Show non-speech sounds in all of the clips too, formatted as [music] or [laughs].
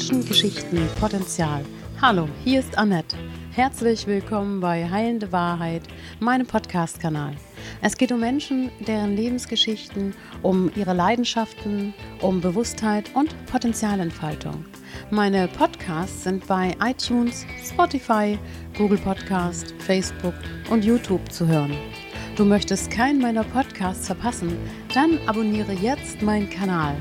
Menschen, Geschichten, Potenzial. Hallo, hier ist Annette. Herzlich willkommen bei Heilende Wahrheit, meinem Podcast-Kanal. Es geht um Menschen, deren Lebensgeschichten, um ihre Leidenschaften, um Bewusstheit und Potenzialentfaltung. Meine Podcasts sind bei iTunes, Spotify, Google Podcast, Facebook und YouTube zu hören. Du möchtest keinen meiner Podcasts verpassen? Dann abonniere jetzt meinen Kanal.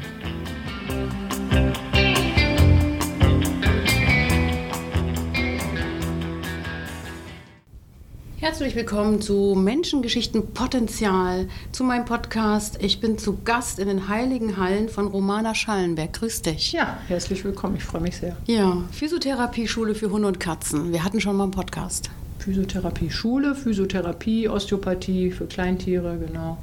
Herzlich willkommen zu Menschengeschichten Potenzial, zu meinem Podcast. Ich bin zu Gast in den Heiligen Hallen von Romana Schallenberg. Grüß dich. Ja, herzlich willkommen. Ich freue mich sehr. Ja, Physiotherapie-Schule für Hunde und Katzen. Wir hatten schon mal einen Podcast. Physiotherapie-Schule, Physiotherapie, Osteopathie für Kleintiere, genau.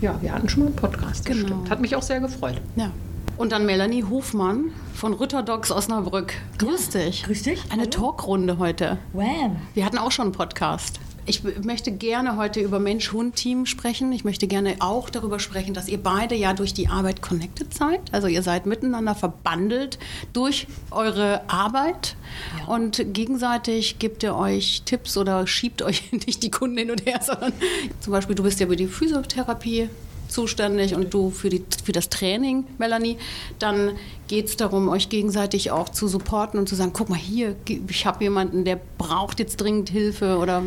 Ja. ja, wir hatten schon mal einen Podcast. Genau. stimmt. Hat mich auch sehr gefreut. Ja. Und dann Melanie Hofmann von Ritterdogs Osnabrück. Grüß dich. Grüß dich. Eine Hallo. Talkrunde heute. Wham. Wir hatten auch schon einen Podcast. Ich möchte gerne heute über Mensch-Hund-Team sprechen. Ich möchte gerne auch darüber sprechen, dass ihr beide ja durch die Arbeit connected seid. Also ihr seid miteinander verbandelt durch eure Arbeit Ja. und gegenseitig gebt ihr euch Tipps oder schiebt euch [laughs] nicht die Kunden hin und her, sondern zum Beispiel du bist ja über die Physiotherapie zuständig und du für, die, für das Training, Melanie, dann geht es darum, euch gegenseitig auch zu supporten und zu sagen, guck mal hier, ich habe jemanden, der braucht jetzt dringend Hilfe oder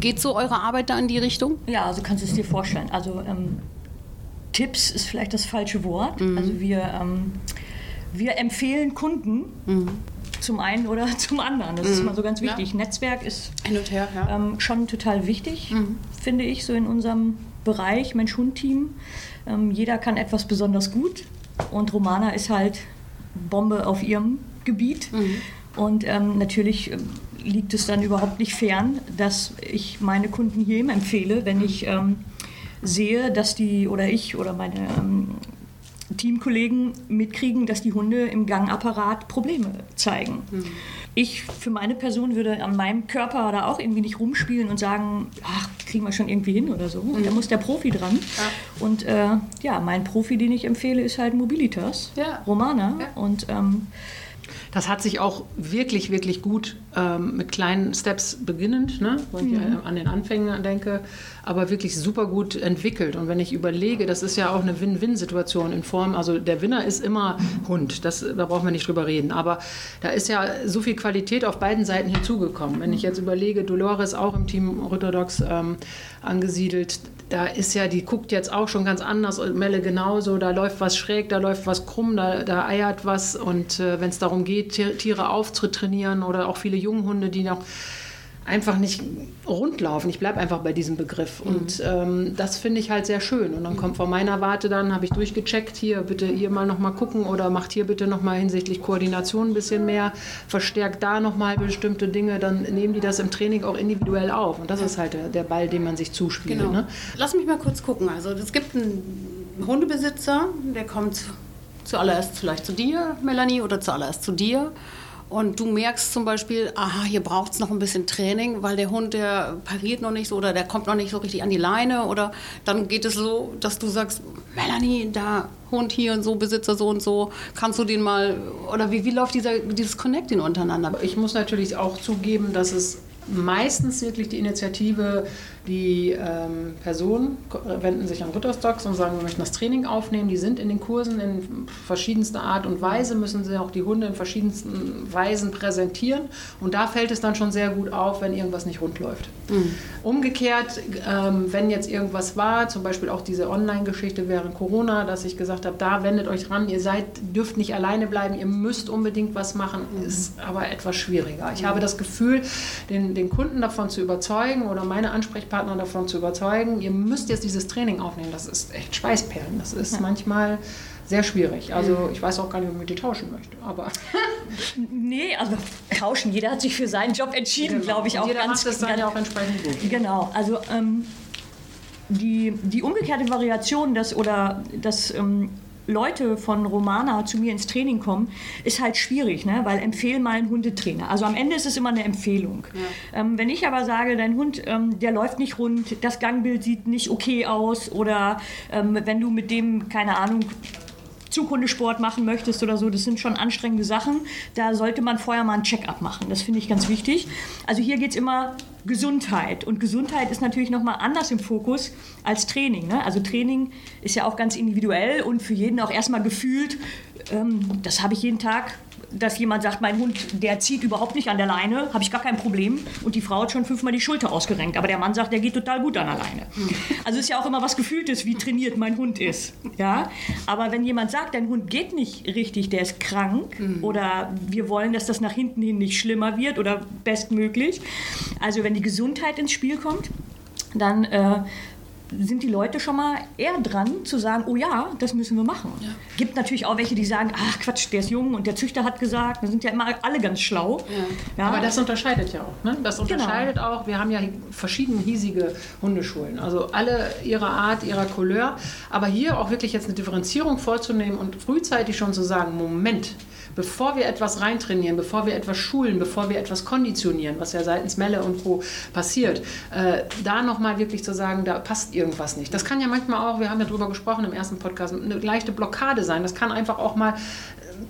geht so eure Arbeit da in die Richtung? Ja, also kannst du es dir vorstellen. Also ähm, Tipps ist vielleicht das falsche Wort. Also wir, ähm, wir empfehlen Kunden zum einen oder [laughs] zum anderen. Das ist immer so ganz Ja. wichtig. Netzwerk ist Hin und her, ja. ähm, schon total wichtig, finde ich, so in unserem Bereich Mensch-Hund-Team. Ähm, jeder kann etwas besonders gut und Romana ist halt Bombe auf ihrem Gebiet. Und ähm, natürlich ähm, liegt es dann überhaupt nicht fern, dass ich meine Kunden hier empfehle, wenn ich ähm, sehe, dass die oder ich oder meine ähm, Teamkollegen mitkriegen, dass die Hunde im Gangapparat Probleme zeigen. Ich für meine Person würde an meinem Körper da auch irgendwie nicht rumspielen und sagen, ach, kriegen wir schon irgendwie hin oder so. Da muss der Profi dran. Und äh, ja, mein Profi, den ich empfehle, ist halt Mobilitas, Ja. Romana. Ja. Und ähm, Das hat sich auch wirklich, wirklich gut ähm, mit kleinen Steps beginnend, ne? wenn ich äh, an den Anfängen denke, aber wirklich super gut entwickelt. Und wenn ich überlege, das ist ja auch eine Win-Win-Situation in Form, also der Winner ist immer Hund, das, da brauchen wir nicht drüber reden. Aber da ist ja so viel Qualität auf beiden Seiten hinzugekommen. Wenn ich jetzt überlege, Dolores auch im Team Ritterdogs ähm, angesiedelt, da ist ja, die guckt jetzt auch schon ganz anders, und Melle genauso, da läuft was schräg, da läuft was krumm, da, da eiert was. Und äh, wenn es darum geht, Tier- Tiere aufzutrainieren oder auch viele Junghunde, die noch einfach nicht rund laufen. Ich bleibe einfach bei diesem Begriff. Und ähm, das finde ich halt sehr schön. Und dann kommt von meiner Warte dann, habe ich durchgecheckt, hier bitte hier mal nochmal gucken oder macht hier bitte nochmal hinsichtlich Koordination ein bisschen mehr, verstärkt da nochmal bestimmte Dinge, dann nehmen die das im Training auch individuell auf. Und das ist halt der, der Ball, den man sich zuspielt. Genau. Ne? Lass mich mal kurz gucken. Also es gibt einen Hundebesitzer, der kommt zuallererst vielleicht zu dir, Melanie, oder zuallererst zu dir. Und du merkst zum Beispiel, aha, hier braucht es noch ein bisschen Training, weil der Hund, der pariert noch nicht so oder der kommt noch nicht so richtig an die Leine. Oder dann geht es so, dass du sagst, Melanie, da Hund hier und so, Besitzer so und so, kannst du den mal, oder wie, wie läuft dieser, dieses Connecting untereinander? Ich muss natürlich auch zugeben, dass es meistens wirklich die Initiative, die ähm, Personen wenden sich an Ritterstocks und sagen, wir möchten das Training aufnehmen. Die sind in den Kursen in verschiedenster Art und Weise, müssen sie auch die Hunde in verschiedensten Weisen präsentieren. Und da fällt es dann schon sehr gut auf, wenn irgendwas nicht rund läuft. Umgekehrt, ähm, wenn jetzt irgendwas war, zum Beispiel auch diese Online-Geschichte während Corona, dass ich gesagt habe, da wendet euch ran, ihr seid, dürft nicht alleine bleiben, ihr müsst unbedingt was machen, ist aber etwas schwieriger. Ich habe das Gefühl, den, den Kunden davon zu überzeugen oder meine Ansprechpartner davon zu überzeugen, ihr müsst jetzt dieses Training aufnehmen. Das ist echt Schweißperlen. Das ist manchmal sehr schwierig. Also ich weiß auch gar nicht, ob ich die tauschen möchte. Aber [laughs] nee, also tauschen. Jeder hat sich für seinen Job entschieden, glaube ich auch jeder ganz macht das dann ganz- ja auch entsprechend gut. Genau, also ähm, die, die umgekehrte Variation, dass, oder dass ähm, Leute von Romana zu mir ins Training kommen, ist halt schwierig, ne? weil empfehl mal einen Hundetrainer. Also am Ende ist es immer eine Empfehlung. Ähm, wenn ich aber sage, dein Hund, ähm, der läuft nicht rund, das Gangbild sieht nicht okay aus oder ähm, wenn du mit dem, keine Ahnung, Zughundesport machen möchtest oder so, das sind schon anstrengende Sachen. Da sollte man vorher mal ein Check-up machen. Das finde ich ganz wichtig. Also hier geht es immer Gesundheit. Und Gesundheit ist natürlich nochmal anders im Fokus als Training. Ne? Also Training ist ja auch ganz individuell und für jeden auch erstmal gefühlt, ähm, das habe ich jeden Tag dass jemand sagt, mein Hund, der zieht überhaupt nicht an der Leine, habe ich gar kein Problem. Und die Frau hat schon fünfmal die Schulter ausgerenkt. Aber der Mann sagt, der geht total gut an der Leine. Also ist ja auch immer was Gefühltes, wie trainiert mein Hund ist. Ja? Aber wenn jemand sagt, dein Hund geht nicht richtig, der ist krank mhm. oder wir wollen, dass das nach hinten hin nicht schlimmer wird oder bestmöglich. Also wenn die Gesundheit ins Spiel kommt, dann äh, sind die Leute schon mal eher dran zu sagen, oh ja, das müssen wir machen. Ja. Gibt natürlich auch welche, die sagen, ach Quatsch, der ist jung und der Züchter hat gesagt, da sind ja immer alle ganz schlau. Ja. Ja. Aber das unterscheidet ja auch. Ne? Das genau. unterscheidet genau. auch, wir haben ja verschiedene hiesige Hundeschulen, also alle ihrer Art, ihrer Couleur. Aber hier auch wirklich jetzt eine Differenzierung vorzunehmen und frühzeitig schon zu sagen, Moment, bevor wir etwas reintrainieren, bevor wir etwas schulen, bevor wir etwas konditionieren, was ja seitens Melle und Co. passiert, äh, da nochmal wirklich zu sagen, da passt irgendwas nicht. Das kann ja manchmal auch, wir haben ja drüber gesprochen im ersten Podcast, eine leichte Blockade sein. Das kann einfach auch mal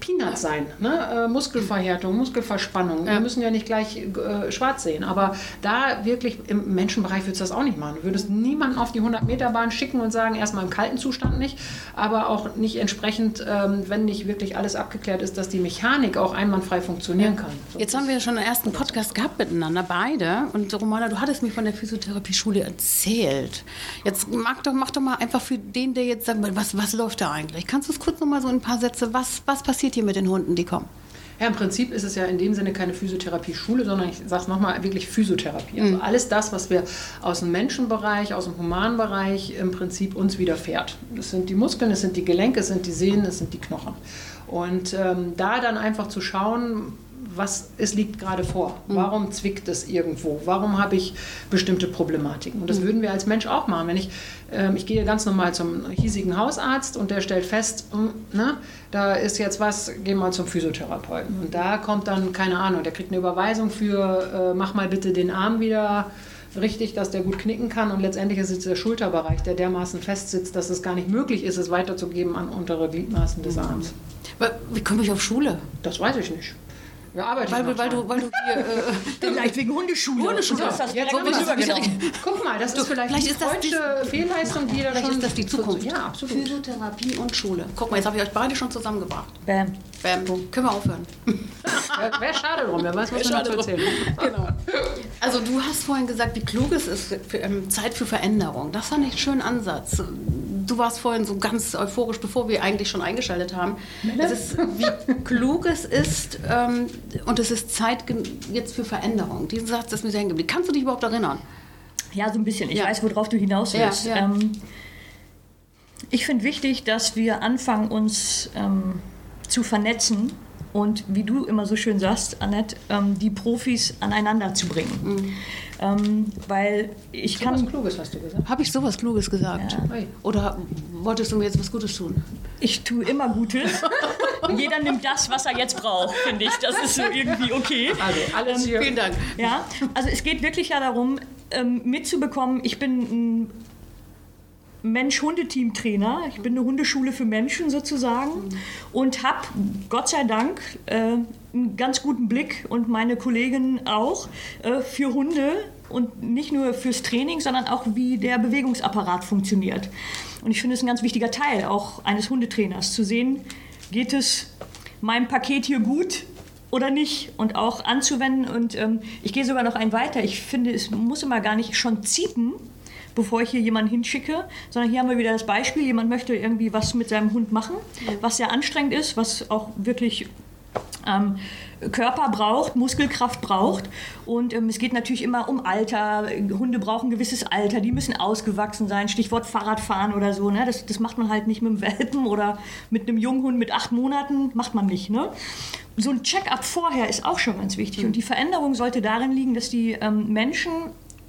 Peanuts sein. Ne? Äh, Muskelverhärtung, Muskelverspannung. Ja. Wir müssen ja nicht gleich äh, schwarz sehen. Aber da wirklich im Menschenbereich würdest du das auch nicht machen. Du würdest niemanden auf die 100-Meter-Bahn schicken und sagen, erstmal im kalten Zustand nicht, aber auch nicht entsprechend, ähm, wenn nicht wirklich alles abgeklärt ist, dass die Mechanik auch einwandfrei funktionieren kann. So Jetzt haben wir ja schon einen ersten Podcast gehabt miteinander, beide. Und Romana, du hattest mir von der Physiotherapie-Schule erzählt. Jetzt mach doch, mach doch mal einfach für den, der jetzt sagt, was, was läuft da eigentlich? Kannst du es kurz noch mal so in ein paar Sätze, was, was passiert passiert hier mit den Hunden, die kommen? Ja, im Prinzip ist es ja in dem Sinne keine Physiotherapie-Schule, sondern ich sage es nochmal, wirklich Physiotherapie. Also mhm. alles das, was wir aus dem Menschenbereich, aus dem Humanbereich im Prinzip uns widerfährt. Das sind die Muskeln, es sind die Gelenke, es sind die Sehnen, es sind die Knochen. Und ähm, da dann einfach zu schauen, was es liegt gerade vor. Mhm. Warum zwickt es irgendwo? Warum habe ich bestimmte Problematiken? Und das mhm. würden wir als Mensch auch machen. Wenn ich, äh, ich gehe ganz normal zum hiesigen Hausarzt und der stellt fest, mh, hm, ne, da ist jetzt was, geh mal zum Physiotherapeuten. Und da kommt dann, keine Ahnung, der kriegt eine Überweisung für, äh, mach mal bitte den Arm wieder richtig, dass der gut knicken kann und letztendlich ist es der Schulterbereich, der dermaßen festsitzt, dass es gar nicht möglich ist, es weiterzugeben an untere Gliedmaßen des Arms. Wie komme ich auf Schule? Das weiß ich nicht. Ja, arbeite weil, weil, du, weil du hier. Äh, [laughs] vielleicht wegen Hundeschule. Hundeschule. Hast das ja, guck, mal, guck mal, das ist vielleicht, vielleicht ist das die Fehlleistung, die da schon. ist das die Zukunft. Ja, absolut. Physiotherapie und Schule. Guck mal, jetzt habe ich euch beide schon zusammengebracht. Bam. Bam. Können wir aufhören. Wäre schade drum, wer weiß, was man dazu erzählen. [laughs] Genau. Also, du hast vorhin gesagt, wie klug es ist, für, ähm, Zeit für Veränderung. Das fand ich einen schönen Ansatz du warst vorhin so ganz euphorisch, bevor wir eigentlich schon eingeschaltet haben. Es ist, wie klug es ist ähm, und es ist Zeit jetzt für Veränderung. Diesen Satz ist mir sehr hängen geblieben. Kannst du dich überhaupt erinnern? Ja, so ein bisschen. Ich ja. weiß, worauf du hinaus willst. Ja, ja. Ähm, ich finde wichtig, dass wir anfangen, uns ähm, zu vernetzen und, wie du immer so schön sagst, Annette, ähm, die Profis aneinander zu bringen. Mhm. Ähm, weil ich so kann. Was Kluges hast du gesagt. Habe ich sowas Kluges gesagt? Ja. Oder wolltest du mir jetzt was Gutes tun? Ich tue immer Gutes. [laughs] Jeder nimmt das, was er jetzt braucht, finde ich. Das ist so irgendwie okay. Also, alles ähm, hier. Vielen Dank. Ja, also es geht wirklich ja darum, ähm, mitzubekommen, ich bin ein Mensch-Hundeteam-Trainer. Ich bin eine Hundeschule für Menschen sozusagen und habe Gott sei Dank äh, einen ganz guten Blick und meine Kolleginnen auch äh, für Hunde und nicht nur fürs Training, sondern auch wie der Bewegungsapparat funktioniert. Und ich finde es ein ganz wichtiger Teil auch eines Hundetrainers zu sehen, geht es meinem Paket hier gut oder nicht und auch anzuwenden. Und ähm, ich gehe sogar noch ein weiter. Ich finde, es muss immer gar nicht schon zieten, bevor ich hier jemanden hinschicke, sondern hier haben wir wieder das Beispiel, jemand möchte irgendwie was mit seinem Hund machen, was sehr anstrengend ist, was auch wirklich ähm, Körper braucht, Muskelkraft braucht. Und ähm, es geht natürlich immer um Alter. Hunde brauchen ein gewisses Alter, die müssen ausgewachsen sein. Stichwort Fahrradfahren oder so. Ne? Das, das macht man halt nicht mit einem Welpen oder mit einem Junghund mit acht Monaten. Macht man nicht. Ne? So ein Check-up vorher ist auch schon ganz wichtig. Und die Veränderung sollte darin liegen, dass die ähm, Menschen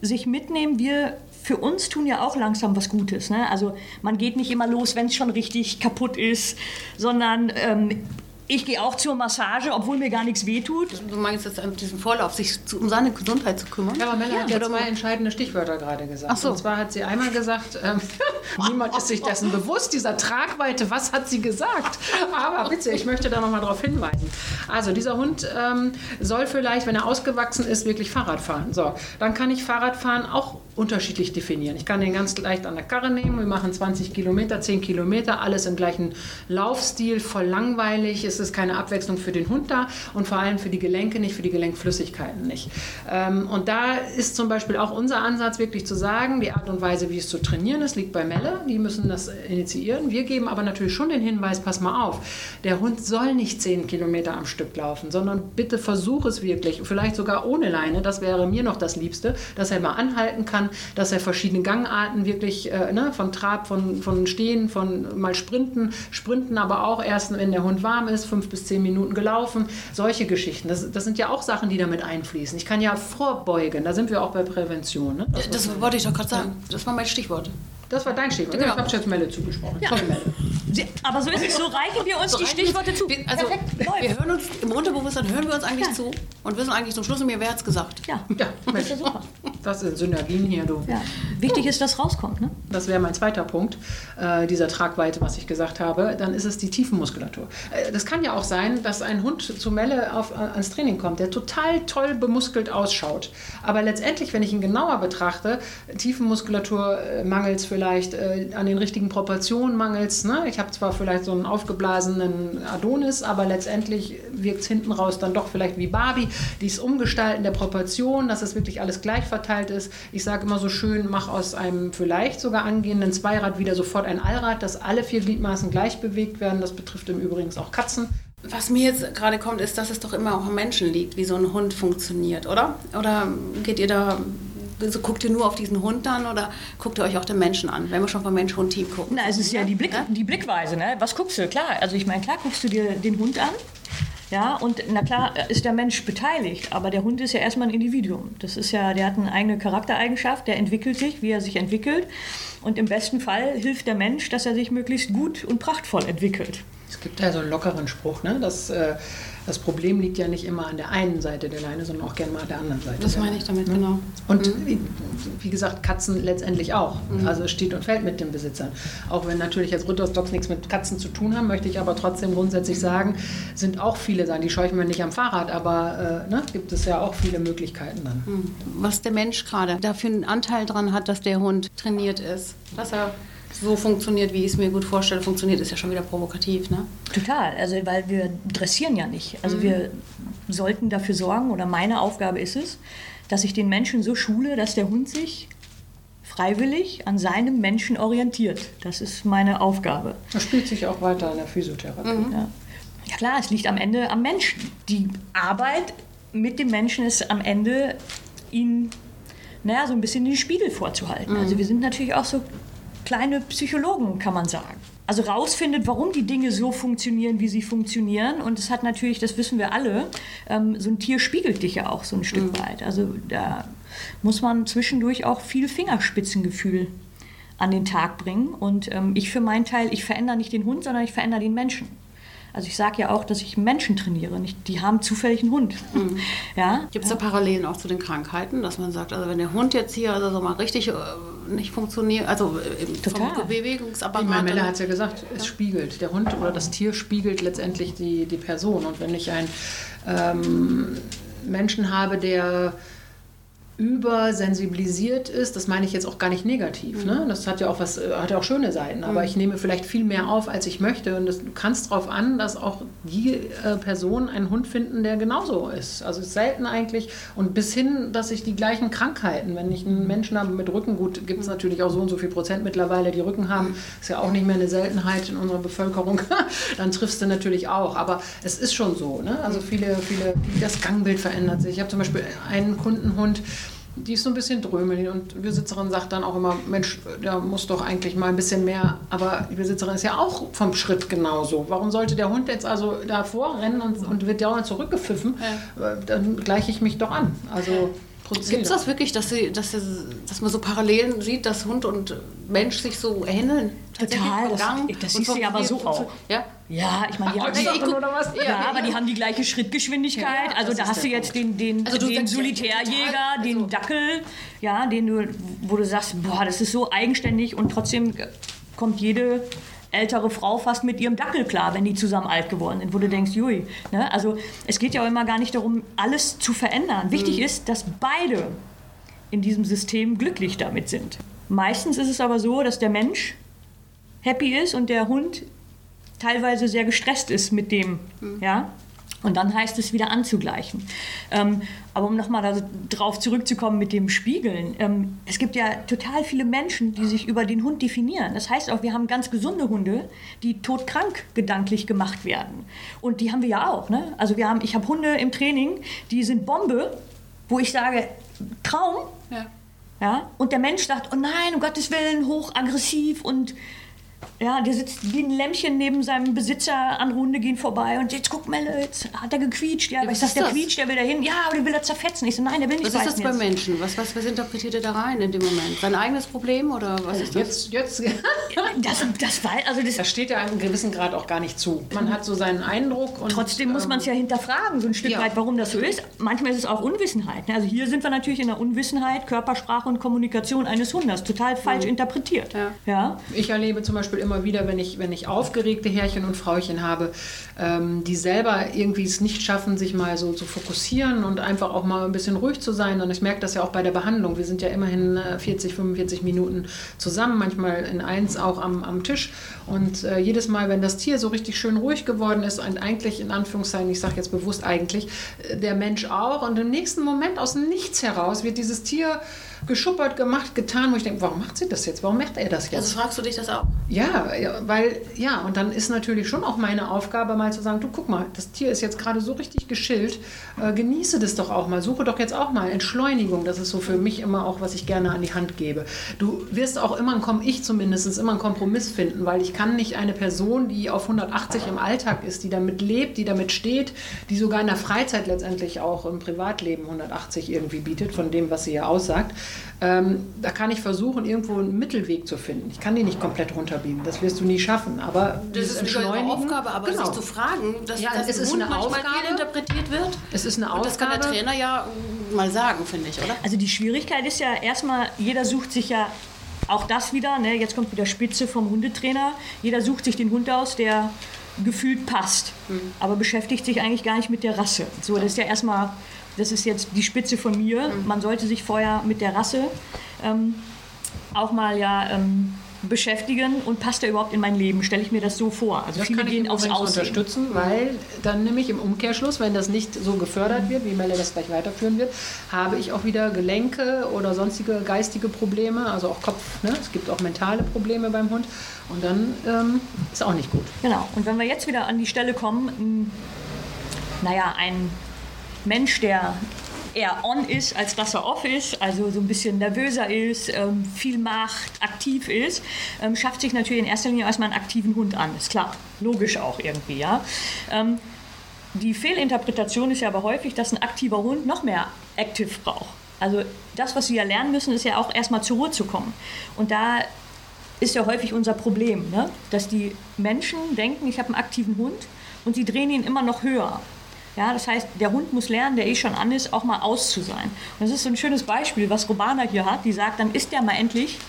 sich mitnehmen. Wir für uns tun ja auch langsam was Gutes. Ne? Also man geht nicht immer los, wenn es schon richtig kaputt ist, sondern ähm, ich gehe auch zur Massage, obwohl mir gar nichts wehtut. Du meinst jetzt diesen Vorlauf, sich zu, um seine Gesundheit zu kümmern? Ja, aber Melle ja. hat ja zwei entscheidende Stichwörter gerade gesagt. Ach so. Und zwar hat sie einmal gesagt, ähm, [laughs] niemand ist sich dessen bewusst, dieser Tragweite, was hat sie gesagt? Aber bitte, ich möchte da nochmal darauf hinweisen. Also dieser Hund ähm, soll vielleicht, wenn er ausgewachsen ist, wirklich Fahrrad fahren. So, dann kann ich Fahrradfahren auch unterschiedlich definieren. Ich kann den ganz leicht an der Karre nehmen, wir machen 20 Kilometer, 10 Kilometer, alles im gleichen Laufstil, voll langweilig, es ist keine Abwechslung für den Hund da und vor allem für die Gelenke nicht, für die Gelenkflüssigkeiten nicht. Ähm, und da ist zum Beispiel auch unser Ansatz wirklich zu sagen, die Art und Weise, wie es zu trainieren ist, liegt bei Melle, die müssen das initiieren. Wir geben aber natürlich schon den Hinweis, pass mal auf, der Hund soll nicht 10 Kilometer am Stück laufen, sondern bitte versuch es wirklich, vielleicht sogar ohne Leine, das wäre mir noch das Liebste, dass er mal anhalten kann, dass er verschiedene Gangarten wirklich, äh, ne, von Trab, von, von Stehen, von mal Sprinten, Sprinten aber auch erst, wenn der Hund warm ist, fünf bis zehn Minuten gelaufen, solche Geschichten. Das, das sind ja auch Sachen, die damit einfließen. Ich kann ja vorbeugen, da sind wir auch bei Prävention. Ne? Das, das wollte ich doch gerade sagen. Das war mein Stichwort. Das war dein Stichwort. Genau. Ich habe jetzt Melle zugesprochen. Ja. Sorry, Melle. Aber so ist es, so reichen wir uns so die Stichworte zu. Wir, also, wir hören uns, im Unterbewusstsein hören wir uns eigentlich ja. zu und wissen eigentlich zum Schluss, mir wer hat es gesagt. Ja, ja das ist super. Das sind Synergien hier, du. Ja. Wichtig ist, dass rauskommt. Ne? Das wäre mein zweiter Punkt, äh, dieser Tragweite, was ich gesagt habe. Dann ist es die Tiefenmuskulatur. Äh, das kann ja auch sein, dass ein Hund zu Melle auf, äh, ans Training kommt, der total toll bemuskelt ausschaut. Aber letztendlich, wenn ich ihn genauer betrachte, Tiefenmuskulatur äh, mangels vielleicht äh, an den richtigen Proportionen mangels. Ne? Ich habe zwar vielleicht so einen aufgeblasenen Adonis, aber letztendlich wirkt es hinten raus dann doch vielleicht wie Barbie. Dieses Umgestalten der Proportionen, dass es wirklich alles gleich verteilt ist. Ich sage immer so schön, mach aus einem vielleicht sogar angehenden Zweirad wieder sofort ein Allrad, dass alle vier Gliedmaßen gleich bewegt werden. Das betrifft im Übrigen auch Katzen. Was mir jetzt gerade kommt, ist, dass es doch immer auch am Menschen liegt, wie so ein Hund funktioniert, oder? Oder geht ihr da also guckt ihr nur auf diesen Hund dann oder guckt ihr euch auch den Menschen an, wenn wir schon vom Mensch-Hund-Team gucken? Na, es ist ja die, Blick, die Blickweise. Ne? Was guckst du? Klar, also ich meine, klar guckst du dir den Hund an. Ja, und na klar ist der Mensch beteiligt, aber der Hund ist ja erstmal ein Individuum. Das ist ja, der hat eine eigene Charaktereigenschaft, der entwickelt sich, wie er sich entwickelt. Und im besten Fall hilft der Mensch, dass er sich möglichst gut und prachtvoll entwickelt. Es gibt ja so einen lockeren Spruch, ne? dass äh, das Problem liegt ja nicht immer an der einen Seite der Leine, sondern auch gerne mal an der anderen Seite. Das meine ich damit, ne? genau. Und mhm. wie, wie, gesagt, Katzen letztendlich auch. Mhm. Also es steht und fällt mit den Besitzern. Auch wenn natürlich jetzt Rütters Dogs nichts mit Katzen zu tun haben, möchte ich aber trotzdem grundsätzlich sagen, sind auch viele sein. Die scheuchen wir nicht am Fahrrad, aber äh, ne, gibt es ja auch viele Möglichkeiten dann. Mhm. Was der Mensch gerade dafür einen Anteil dran hat, dass der Hund trainiert ist, dass er so funktioniert, wie ich es mir gut vorstelle, funktioniert, ist ja schon wieder provokativ. Ne? Total, also weil wir dressieren ja nicht. Also mhm. wir sollten dafür sorgen, oder meine Aufgabe ist es, dass ich den Menschen so schule, dass der Hund sich freiwillig an seinem Menschen orientiert. Das ist meine Aufgabe. Das spielt sich auch weiter in der Physiotherapie. Mhm. Ja. ja klar, es liegt am Ende am Menschen. Die Arbeit mit dem Menschen ist am Ende, ihn naja, so ein bisschen den Spiegel vorzuhalten. Mhm. Also wir sind natürlich auch so kleine Psychologen, kann man sagen. Also rausfindet, warum die Dinge so funktionieren, wie sie funktionieren. Und es hat natürlich, das wissen wir alle, ähm, so ein Tier spiegelt dich ja auch so ein Stück mhm. weit. Also da muss man zwischendurch auch viel Fingerspitzengefühl an den Tag bringen. Und ähm, ich für meinen Teil, ich verändere nicht den Hund, sondern ich verändere den Menschen. Also ich sage ja auch, dass ich Menschen trainiere, nicht, die haben zufällig einen Hund. Mhm. [laughs] Ja? Gibt es da Parallelen auch zu den Krankheiten, dass man sagt, also wenn der Hund jetzt hier also so mal richtig äh, nicht funktioniert, also Total. vom Bewegungsapparat. Meine Melle hat es ja gesagt, es spiegelt. Der Hund oder das Tier spiegelt letztendlich die, die Person. Und wenn ich einen ähm, Menschen habe, der übersensibilisiert ist, das meine ich jetzt auch gar nicht negativ. Ne? Mhm. Das hat ja auch was, hat ja auch schöne Seiten, aber mhm. ich nehme vielleicht viel mehr auf, als ich möchte. Und das, du kannst darauf an, dass auch die äh, Personen einen Hund finden, der genauso ist. Also ist selten eigentlich. Und bis hin, dass ich die gleichen Krankheiten, wenn ich einen Menschen habe mit Rücken, gut, gibt es natürlich auch so und so viel Prozent mittlerweile, die Rücken haben, ist ja auch nicht mehr eine Seltenheit in unserer Bevölkerung, [laughs] dann triffst du natürlich auch. Aber es ist schon so. Ne? Also viele, viele, das Gangbild verändert sich. Ich habe zum Beispiel einen Kundenhund, die ist so ein bisschen drömelig und die Besitzerin sagt dann auch immer, Mensch, der muss doch eigentlich mal ein bisschen mehr, aber die Besitzerin ist ja auch vom Schritt genauso. Warum sollte der Hund jetzt also da vorrennen und, und wird dauernd zurückgepfiffen? Ja. Dann gleiche ich mich doch an. Also Prozedere. Gibt es das wirklich, dass, sie, dass, sie, dass man so Parallelen sieht, dass Hund und Mensch sich so ähneln? Total, das, das siehst du ja aber so auch. Ja? Ja, ich meine, die, Ach, haben, nee, ich guck- oder was? Ja, Ja, aber die haben die gleiche Schrittgeschwindigkeit. Ja, also da hast du jetzt Punkt. den, den, Also den Solitärjäger, total, den also- Dackel, ja, den du, wo du sagst, boah, das ist so eigenständig und trotzdem kommt jede ältere Frau fast mit ihrem Dackel klar, wenn die zusammen alt geworden sind, wo du denkst, jui. Ne? Also es geht ja auch immer gar nicht darum, alles zu verändern. Wichtig ist, dass beide in diesem System glücklich damit sind. Meistens ist es aber so, dass der Mensch happy ist und der Hund teilweise sehr gestresst ist mit dem, ja. Und dann heißt es wieder anzugleichen. Ähm, aber um nochmal darauf zurückzukommen mit dem Spiegeln. Ähm, es gibt ja total viele Menschen, die sich über den Hund definieren. Das heißt auch, wir haben ganz gesunde Hunde, die todkrank gedanklich gemacht werden. Und die haben wir ja auch. Ne? Also wir haben, ich habe Hunde im Training, die sind Bombe, wo ich sage, Traum, Ja. ja? Und der Mensch sagt, oh nein, um Gottes Willen, hochaggressiv und ja, der sitzt wie ein Lämmchen neben seinem Besitzer, andere Hunde gehen vorbei und jetzt guck Melle, jetzt hat er gequietscht. Ja, aber was ich sag, ist der das? quietscht, der will da hin. Ja, aber der will er zerfetzen. Ich so, nein, der will nicht Was ist das beißen bei jetzt. Menschen? Was, was, was interpretiert er da rein in dem Moment? Sein eigenes Problem oder was ist das? Jetzt, jetzt, Das, das war, also das, das steht ja einem gewissen Grad auch gar nicht zu. Man hat so seinen Eindruck und Trotzdem muss ähm, man es ja hinterfragen, so ein Stück ja. weit, warum das so ist. Manchmal ist es auch Unwissenheit. ne? Also hier sind wir natürlich in der Unwissenheit, Körpersprache und Kommunikation eines Hundes. Total falsch interpretiert. Ja. ja? Ich erlebe zum Beispiel immer wieder, wenn ich, wenn ich aufgeregte Herrchen und Frauchen habe, ähm, die selber irgendwie es nicht schaffen, sich mal so zu fokussieren und einfach auch mal ein bisschen ruhig zu sein. Und ich merke das ja auch bei der Behandlung. Wir sind ja immerhin äh, 40, 45 Minuten zusammen, manchmal in eins auch am, am Tisch. Und äh, jedes Mal, wenn das Tier so richtig schön ruhig geworden ist und eigentlich in Anführungszeichen, ich sage jetzt bewusst eigentlich, äh, der Mensch auch. Und im nächsten Moment aus dem Nichts heraus wird dieses Tier geschuppert, gemacht, getan, wo ich denke, warum macht sie das jetzt? Warum macht er das jetzt? Also fragst du dich das auch? Ja, weil, ja, und dann ist natürlich schon auch meine Aufgabe, mal zu sagen, du guck mal, das Tier ist jetzt gerade so richtig geschillt, äh, genieße das doch auch mal, suche doch jetzt auch mal Entschleunigung, das ist so für mich immer auch, was ich gerne an die Hand gebe. Du wirst auch immer, komm ich zumindest, immer einen Kompromiss finden, weil ich kann nicht eine Person, die auf 180 im Alltag ist, die damit lebt, die damit steht, die sogar in der Freizeit letztendlich auch im Privatleben 180 irgendwie bietet, von dem, was sie ja aussagt, ähm, da kann ich versuchen, irgendwo einen Mittelweg zu finden. Ich kann die nicht komplett runterbiegen, das wirst du nie schaffen. Aber Das ist Entschleunigen- Aufgabe, aber genau. sich zu fragen, dass, Ja, ein ist eine Aufgabe. fehlinterpretiert wird. Es ist eine Und das kann der Aufgabe. Trainer ja mm, mal sagen, finde ich, oder? Also die Schwierigkeit ist ja erstmal, jeder sucht sich ja auch das wieder, ne, jetzt kommt wieder Spitze vom Hundetrainer, jeder sucht sich den Hund aus, der gefühlt passt, aber beschäftigt sich eigentlich gar nicht mit der Rasse. So, das ist ja erstmal, das ist jetzt die Spitze von mir. Man sollte sich vorher mit der Rasse ähm, auch mal ja ähm, beschäftigen und passt er überhaupt in mein Leben? Stelle ich mir das so vor. Also Das viele gehen aufs Aussehen. unterstützen, weil dann nämlich im Umkehrschluss, wenn das nicht so gefördert wird, wie Melle das gleich weiterführen wird, habe ich auch wieder Gelenke oder sonstige geistige Probleme, also auch Kopf. Ne? Es gibt auch mentale Probleme beim Hund und dann ähm, ist auch nicht gut. Genau. Und wenn wir jetzt wieder an die Stelle kommen, naja, ein Mensch, der eher on ist, als dass er off ist, also so ein bisschen nervöser ist, ähm, viel macht, aktiv ist, ähm, schafft sich natürlich in erster Linie erstmal einen aktiven Hund an. Ist klar, logisch auch irgendwie, ja. Ähm, die Fehlinterpretation ist ja aber häufig, dass ein aktiver Hund noch mehr Active braucht. Also das, was sie ja lernen müssen, ist ja auch erstmal zur Ruhe zu kommen. Und da ist ja häufig unser Problem, ne? dass die Menschen denken, ich habe einen aktiven Hund und sie drehen ihn immer noch höher. Ja, das heißt, der Hund muss lernen, der eh schon an ist, auch mal aus zu sein. Und das ist so ein schönes Beispiel, was Robana hier hat. Die sagt, dann ist der mal endlich.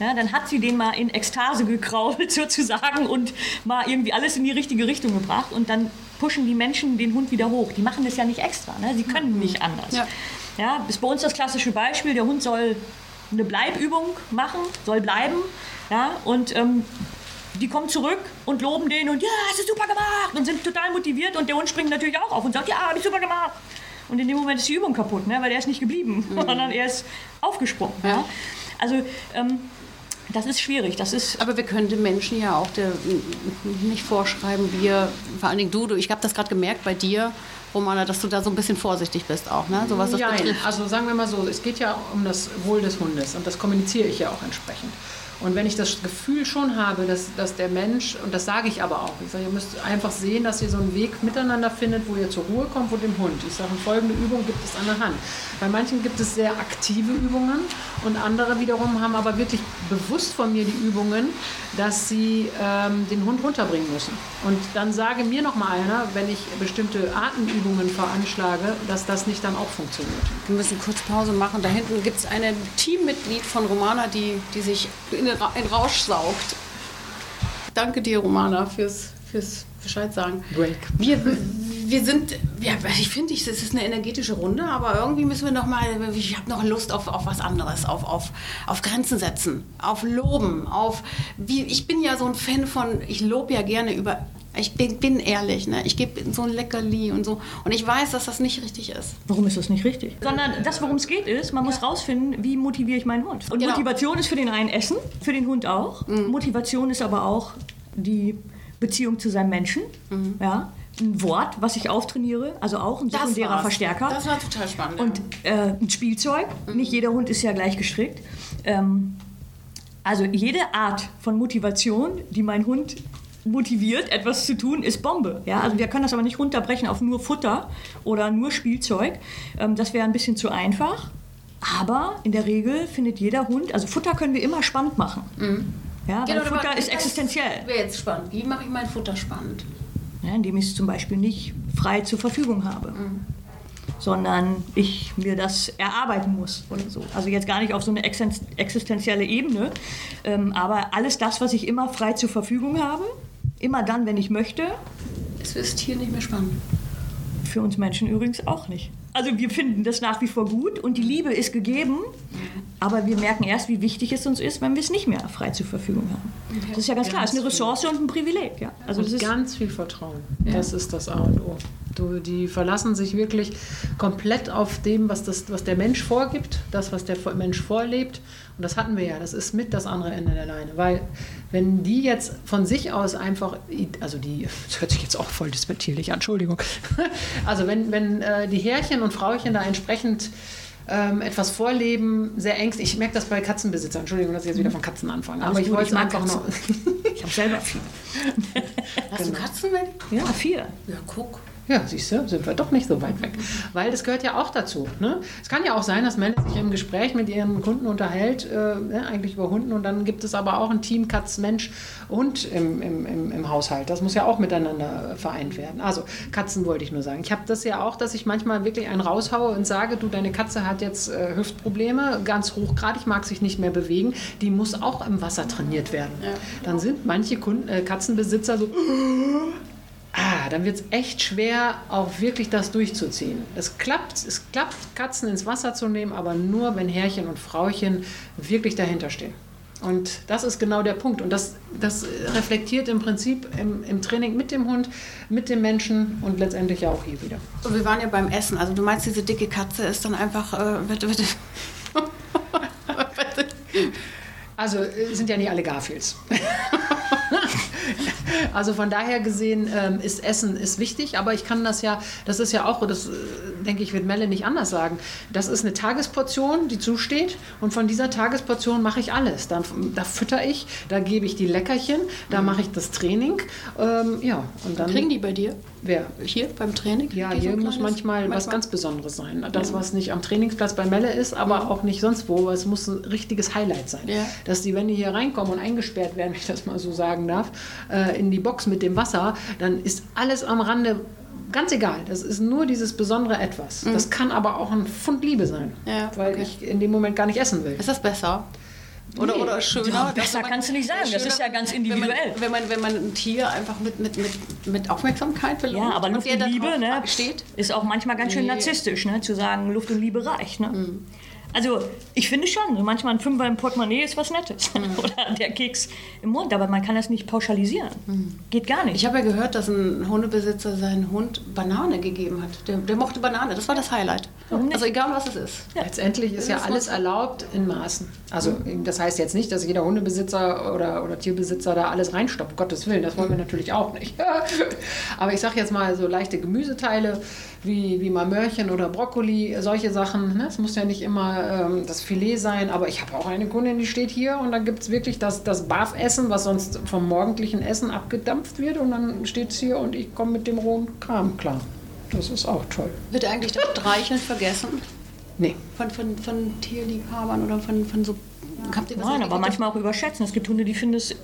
Ja, dann hat sie den mal in Ekstase gekrault [laughs] sozusagen und mal irgendwie alles in die richtige Richtung gebracht. Und dann pushen die Menschen den Hund wieder hoch. Die machen das ja nicht extra. Ne? Sie können nicht anders. Ja. Ja, ist bei uns das klassische Beispiel. Der Hund soll eine Bleibübung machen, soll bleiben. Ja, und ähm, die kommen zurück und loben den und ja, hast du super gemacht und sind total motiviert. Und der Hund springt natürlich auch auf und sagt, ja, hab ich super gemacht. Und in dem Moment ist die Übung kaputt, ne? weil der ist nicht geblieben, [laughs] sondern er ist aufgesprungen. Ja? Also ähm, das ist schwierig. Das ist Aber wir können den Menschen ja auch der, nicht vorschreiben, wir, vor allen Dingen du, du ich habe das gerade gemerkt bei dir, Romana, dass du da so ein bisschen vorsichtig bist auch, ne? So was das Nein, betrifft. also sagen wir mal so, es geht ja um das Wohl des Hundes und das kommuniziere ich ja auch entsprechend. Und wenn ich das Gefühl schon habe, dass, dass der Mensch, und das sage ich aber auch, ich sage, ihr müsst einfach sehen, dass ihr so einen Weg miteinander findet, wo ihr zur Ruhe kommt, wo dem Hund. Ich sage, folgende Übung gibt es an der Hand. Bei manchen gibt es sehr aktive Übungen und andere wiederum haben aber wirklich bewusst von mir die Übungen, dass sie ähm, den Hund runterbringen müssen. Und dann sage mir noch mal einer, wenn ich bestimmte Atemübungen veranschlage, dass das nicht dann auch funktioniert. Wir müssen kurz Pause machen. Da hinten gibt es ein Teammitglied von Romana, die, die sich in den Rausch saugt. Danke dir, Romana, fürs, fürs Bescheid sagen. Break. Wir, wir sind, ja, ich finde, es ist eine energetische Runde, aber irgendwie müssen wir noch mal, ich habe noch Lust auf, auf was anderes, auf, auf, auf Grenzen setzen, auf Loben, auf, wie, ich bin ja so ein Fan von, ich lobe ja gerne über, ich bin, bin ehrlich, ne? ich gebe so ein Leckerli und so und ich weiß, dass das nicht richtig ist. Warum ist das nicht richtig? Sondern das, worum es geht, ist, man muss rausfinden, wie motiviere ich meinen Hund. Und Genau. Motivation ist für den einen Essen, für den Hund auch. Motivation ist aber auch die Beziehung zu seinem Menschen. Ja? Ein Wort, was ich auftrainiere, also auch ein sekundärer. Verstärker. Das war total spannend. Und äh, ein Spielzeug. Nicht jeder Hund ist ja gleich gestrickt. Ähm, also jede Art von Motivation, die mein Hund motiviert, etwas zu tun, ist Bombe. Ja, also wir können das aber nicht runterbrechen auf nur Futter oder nur Spielzeug. Ähm, das wäre ein bisschen zu einfach. Aber in der Regel findet jeder Hund, also Futter können wir immer spannend machen. Ja, weil Genau, Futter ist existenziell. Wäre jetzt spannend. Wie mache ich mein Futter spannend? Ja, indem ich es zum Beispiel nicht frei zur Verfügung habe, sondern ich mir das erarbeiten muss oder so. Also jetzt gar nicht auf so eine existen- existenzielle Ebene, ähm, aber alles das, was ich immer frei zur Verfügung habe, immer dann, wenn ich möchte, Es ist hier nicht mehr spannend. für uns Menschen übrigens auch nicht. Also wir finden das nach wie vor gut und die Liebe ist gegeben, aber wir merken erst, wie wichtig es uns ist, wenn wir es nicht mehr frei zur Verfügung haben. Das ist ja ganz klar, es ist eine Ressource und ein Privileg. Ja. Also das ist ganz viel Vertrauen. Das ist das A und O. Du, die verlassen sich wirklich komplett auf dem, was, das, was der Mensch vorgibt, das, was der Mensch vorlebt. Und das hatten wir ja. Das ist mit das andere Ende der Leine. Weil, wenn die jetzt von sich aus einfach, also die, das hört sich jetzt auch voll despektierlich an, Entschuldigung. [laughs] Also, wenn, wenn äh, die Herrchen und Frauchen da entsprechend ähm, etwas vorleben, sehr ängstlich. Ich merke das bei Katzenbesitzern. Entschuldigung, dass ich jetzt wieder von Katzen anfange. Aber Alles ich wollte mag einfach noch. ich habe selber viele. [laughs] Hast du Katzen? Ja, vier. Ja, guck. Ja, siehst du, sind wir doch nicht so weit weg. Weil das gehört ja auch dazu. Ne? Es kann ja auch sein, dass Männer sich im Gespräch mit ihren Kunden unterhält, äh, ne, eigentlich über Hunden, und dann gibt es aber auch ein Team Katz, Mensch, Hund im, im, im, im Haushalt. Das muss ja auch miteinander vereint werden. Also Katzen wollte ich nur sagen. Ich habe das ja auch, dass ich manchmal wirklich einen raushaue und sage, du, deine Katze hat jetzt äh, Hüftprobleme, ganz hochgradig, mag sich nicht mehr bewegen. Die muss auch im Wasser trainiert werden. Dann sind manche Kunden, äh, Katzenbesitzer so, dann wird es echt schwer, auch wirklich das durchzuziehen. Es klappt, es klappt, Katzen ins Wasser zu nehmen, aber nur, wenn Herrchen und Frauchen wirklich dahinter stehen. Und das ist genau der Punkt. Und das, das reflektiert im Prinzip im, im Training mit dem Hund, mit dem Menschen und letztendlich ja auch hier wieder. Und wir waren ja beim Essen. Also du meinst, diese dicke Katze ist dann einfach. Äh, wird, wird, [laughs] Also äh, sind ja nicht alle Garfields. [laughs] also von daher gesehen ähm, ist Essen ist wichtig, aber ich kann das ja, das ist ja auch, das äh, denke ich, wird Melle nicht anders sagen. Das ist eine Tagesportion, die zusteht und von dieser Tagesportion mache ich alles. Da, da fütter ich, da gebe ich die Leckerchen, da mache ich das Training. Ähm, ja, und dann. kriegen die bei dir? Wer? Hier beim Training? Ja, so hier ein muss kleines- manchmal, was ganz Besonderes sein. Das, was nicht am Trainingsplatz bei Melle ist, aber auch nicht sonst wo. aber Es muss ein richtiges Highlight sein. Ja. Dass die, wenn die hier reinkommen und eingesperrt werden, wenn ich das mal so sagen darf, äh, in die Box mit dem Wasser, dann ist alles am Rande ganz egal. Das ist nur dieses besondere Etwas. Das kann aber auch ein Pfund Liebe sein, Ja, weil okay. ich in dem Moment gar nicht essen will. Ist das besser? Oder, Nee. oder schöner? Ja, besser man- kannst du nicht sagen. Das ist ja ganz wenn man, individuell. wenn man, wenn man ein Tier einfach mit, mit, mit, mit Aufmerksamkeit belohnt Ja, aber und Luft und da Liebe ne, steht. ist auch manchmal ganz schön Nee. narzisstisch, ne, zu sagen, Luft und Liebe reicht. Ne? Also ich finde schon, so manchmal ein Fünfer im Portemonnaie ist was Nettes. [laughs] Oder der Keks im Mund, aber man kann das nicht pauschalisieren. Geht gar nicht. Ich habe ja gehört, dass ein Hundebesitzer seinen Hund Banane gegeben hat. Der, der mochte Banane, das war das Highlight. Warum nicht? Also egal, was es ist. Letztendlich ist ja alles erlaubt in Maßen. Also das heißt jetzt nicht, dass jeder Hundebesitzer oder, oder Tierbesitzer da alles reinstoppt. Gottes Willen, das wollen wir natürlich auch nicht. [laughs] Aber ich sage jetzt mal so leichte Gemüseteile wie, wie mal Möhrchen oder Brokkoli, solche Sachen. Ne? Es muss ja nicht immer ähm, das Filet sein, aber ich habe auch eine Kundin, die steht hier und dann gibt es wirklich das, das Barf-Essen, was sonst vom morgendlichen Essen abgedampft wird und dann steht es hier und ich komme mit dem rohen Kram klar. Das ist auch toll. Wird eigentlich das Streicheln vergessen? Nee. Von, von, von Tierliebhabern oder von, von so. Nein, aber manchmal auch überschätzen. Es gibt Hunde, die finden es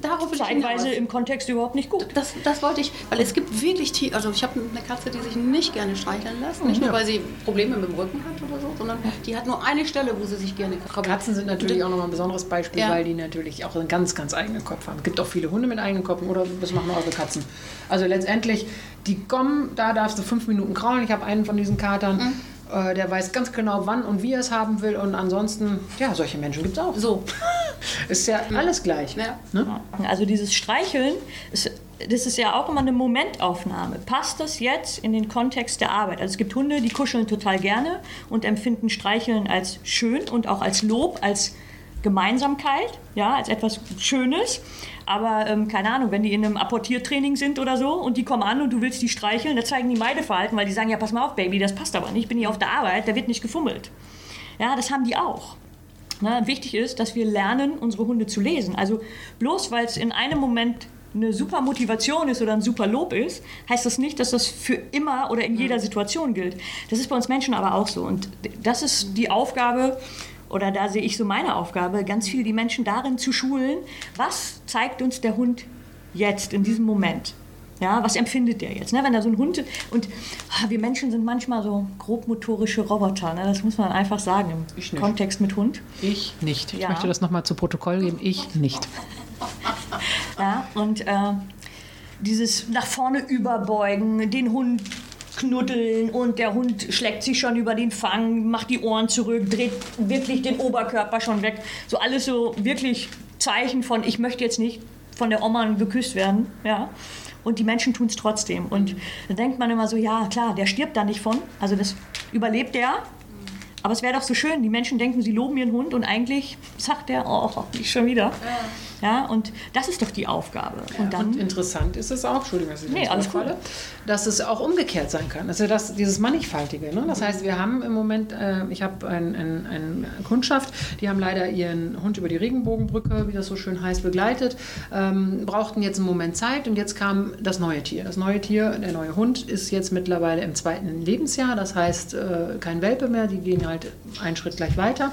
darauf zeitweise im Kontext überhaupt nicht gut. Das, das wollte ich, weil es gibt wirklich Tiere, also ich habe eine Katze, die sich nicht gerne streicheln lässt, nicht nur weil sie Probleme mit dem Rücken hat oder so, sondern die hat nur eine Stelle, wo sie sich gerne krabbelt. Katzen sind natürlich auch nochmal ein besonderes Beispiel, ja. weil die natürlich auch einen ganz, ganz eigenen Kopf haben. Es gibt auch viele Hunde mit eigenen Köpfen oder was machen eure Katzen? Also letztendlich, die kommen, da darfst du fünf Minuten kraulen. Ich habe einen von diesen Katern. Mhm äh, der weiß ganz genau, wann und wie er es haben will. Und ansonsten, ja, solche Menschen gibt es auch. So. [laughs] ist ja alles gleich. Ja. Ne? Also dieses Streicheln, ist, das ist ja auch immer eine Momentaufnahme. Passt das jetzt in den Kontext der Arbeit? Also es gibt Hunde, die kuscheln total gerne und empfinden Streicheln als schön und auch als Lob, als Gemeinsamkeit, ja, als etwas Schönes. Aber ähm, keine Ahnung, wenn die in einem Apportiertraining sind oder so und die kommen an und du willst die streicheln, da zeigen die Meideverhalten, weil die sagen, ja, pass mal auf, Baby, das passt aber nicht, ich bin hier auf der Arbeit, da wird nicht gefummelt. Ja, das haben die auch. Na, wichtig ist, dass wir lernen, unsere Hunde zu lesen. Also bloß weil es in einem Moment eine super Motivation ist oder ein super Lob ist, heißt das nicht, dass das für immer oder in jeder Situation gilt. Das ist bei uns Menschen aber auch so. Und das ist die Aufgabe, oder da sehe ich so meine Aufgabe, ganz viel die Menschen darin zu schulen, was zeigt uns der Hund jetzt in diesem Moment. Ja, was empfindet der jetzt? Ne? Wenn da so ein Hund und ah, wir Menschen sind manchmal so grobmotorische Roboter, ne? das muss man einfach sagen im Kontext mit Hund. Ich nicht. Ich ja. möchte das nochmal zu Protokoll geben. Ich nicht. [laughs] ja, und äh, dieses nach vorne überbeugen, den Hund knuddeln und der Hund schlägt sich schon über den Fang, macht die Ohren zurück, dreht wirklich den Oberkörper schon weg. So alles so wirklich Zeichen von, ich möchte jetzt nicht von der Oma geküsst werden. Ja. Und die Menschen tun es trotzdem. Und da denkt man immer so, ja klar, der stirbt da nicht von. Also das überlebt der. Aber es wäre doch so schön, die Menschen denken, sie loben ihren Hund und eigentlich sagt der, oh, nicht schon wieder. Ja. Ja, und das ist doch die Aufgabe. Und, dann, und interessant ist es auch, Entschuldigung, dass ich nee, alles falle, dass es auch umgekehrt sein kann. Also das, dieses Mannigfaltige. Ne? Das heißt, wir haben im Moment, äh, ich habe eine ein, ein Kundschaft, die haben leider ihren Hund über die Regenbogenbrücke, wie das so schön heißt, begleitet, ähm, brauchten jetzt einen Moment Zeit und jetzt kam das neue Tier. Das neue Tier, der neue Hund, ist jetzt mittlerweile im zweiten Lebensjahr. Das heißt, äh, kein Welpe mehr, die gehen halt einen Schritt gleich weiter